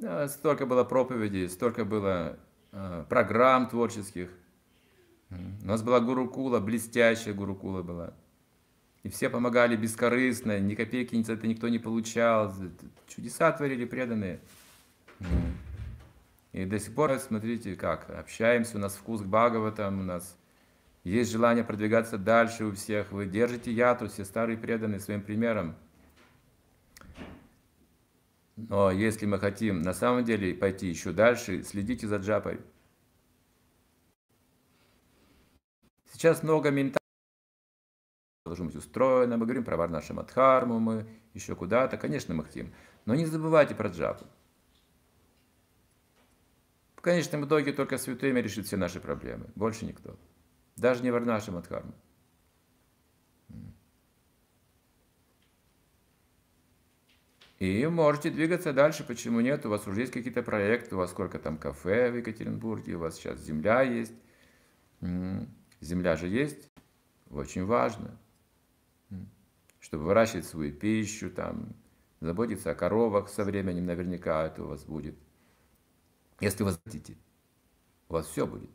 Да, столько было проповедей, столько было э, программ творческих. У нас была гурукула, блестящая гурукула была. И все помогали бескорыстно, ни копейки за это никто не получал. Чудеса творили преданные. И до сих пор, смотрите, как общаемся, у нас вкус к Бхагаватам, у нас есть желание продвигаться дальше у всех. Вы держите яту, все старые преданные своим примером. Но если мы хотим на самом деле пойти еще дальше, следите за джапой. Сейчас много ментальных должно быть устроено, мы говорим про Варнаша Мадхарму, мы еще куда-то, конечно, мы хотим. Но не забывайте про джапу. В конечном итоге только святыми решит все наши проблемы, больше никто. Даже не Варнаша Мадхарма. И можете двигаться дальше, почему нет? У вас уже есть какие-то проекты, у вас сколько там кафе в Екатеринбурге, у вас сейчас земля есть. Земля же есть, очень важно, чтобы выращивать свою пищу, там, заботиться о коровах со временем, наверняка это у вас будет. Если вы хотите, у вас все будет.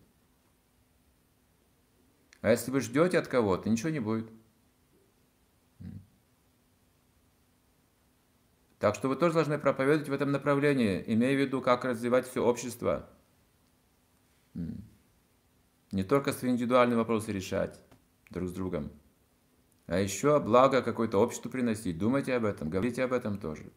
А если вы ждете от кого-то, ничего не будет. Так что вы тоже должны проповедовать в этом направлении, имея в виду, как развивать все общество. Не только свои индивидуальные вопросы решать друг с другом, а еще благо какое-то обществу приносить. Думайте об этом, говорите об этом тоже.